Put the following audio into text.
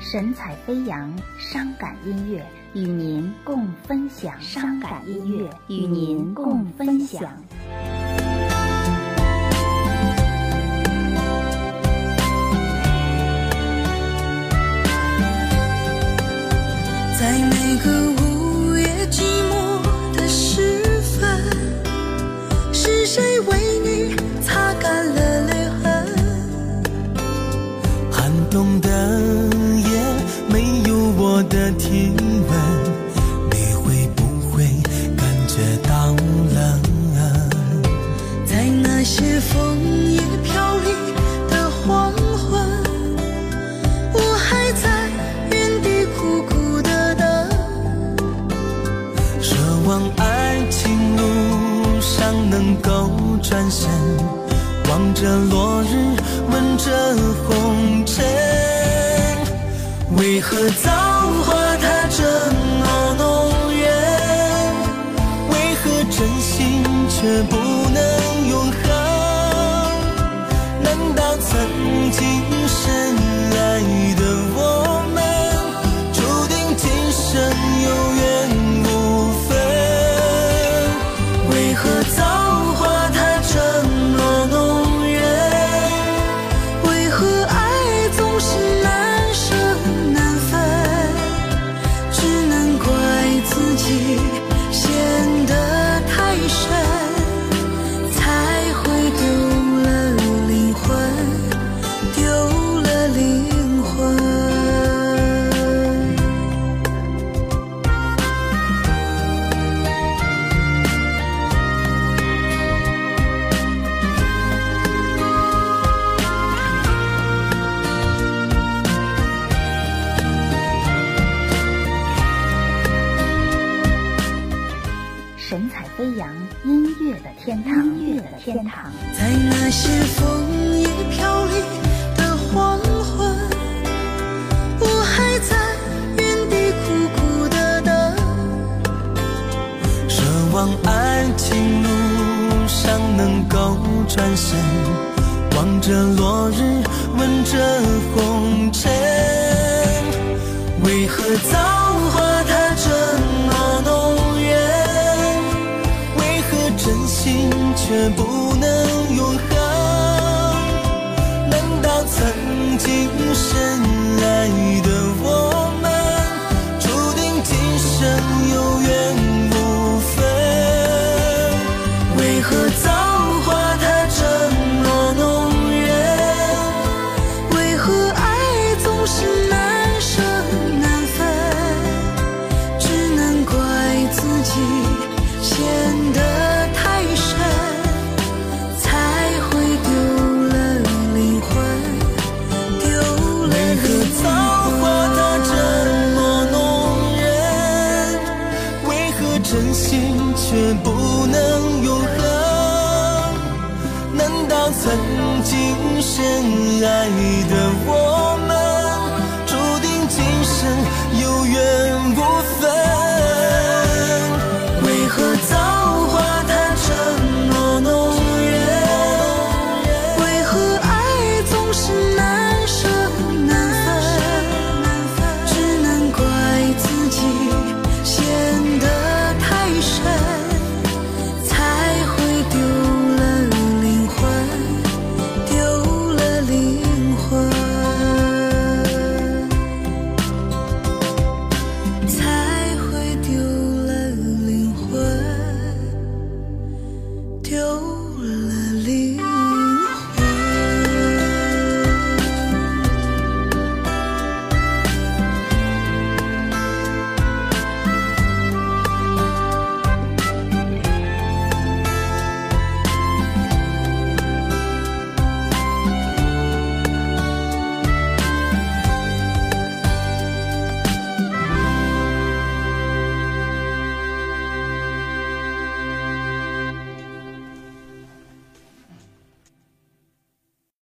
神采飞扬，伤感音乐与您共分享。伤感音乐与您共分享。在每个午夜寂寞的时分，是谁为的体温，你会不会感觉到冷？在那些枫叶飘零的黄昏，我还在原地苦苦的等。奢望爱情路上能够转身，望着落日，闻着红尘。为何早却不能永恒？难道曾经天堂，音乐的天堂。在那些枫叶飘零的黄昏，我还在原地苦苦的等。奢望爱情路上能够转身，望着落日，闻却不能永恒？难道曾经深爱的我们，注定今生有缘无分？为何造化它这么弄人？为何爱总是难舍难分？只能怪自己陷得不能永恒？难道曾经深爱的我们，注定今生有缘无分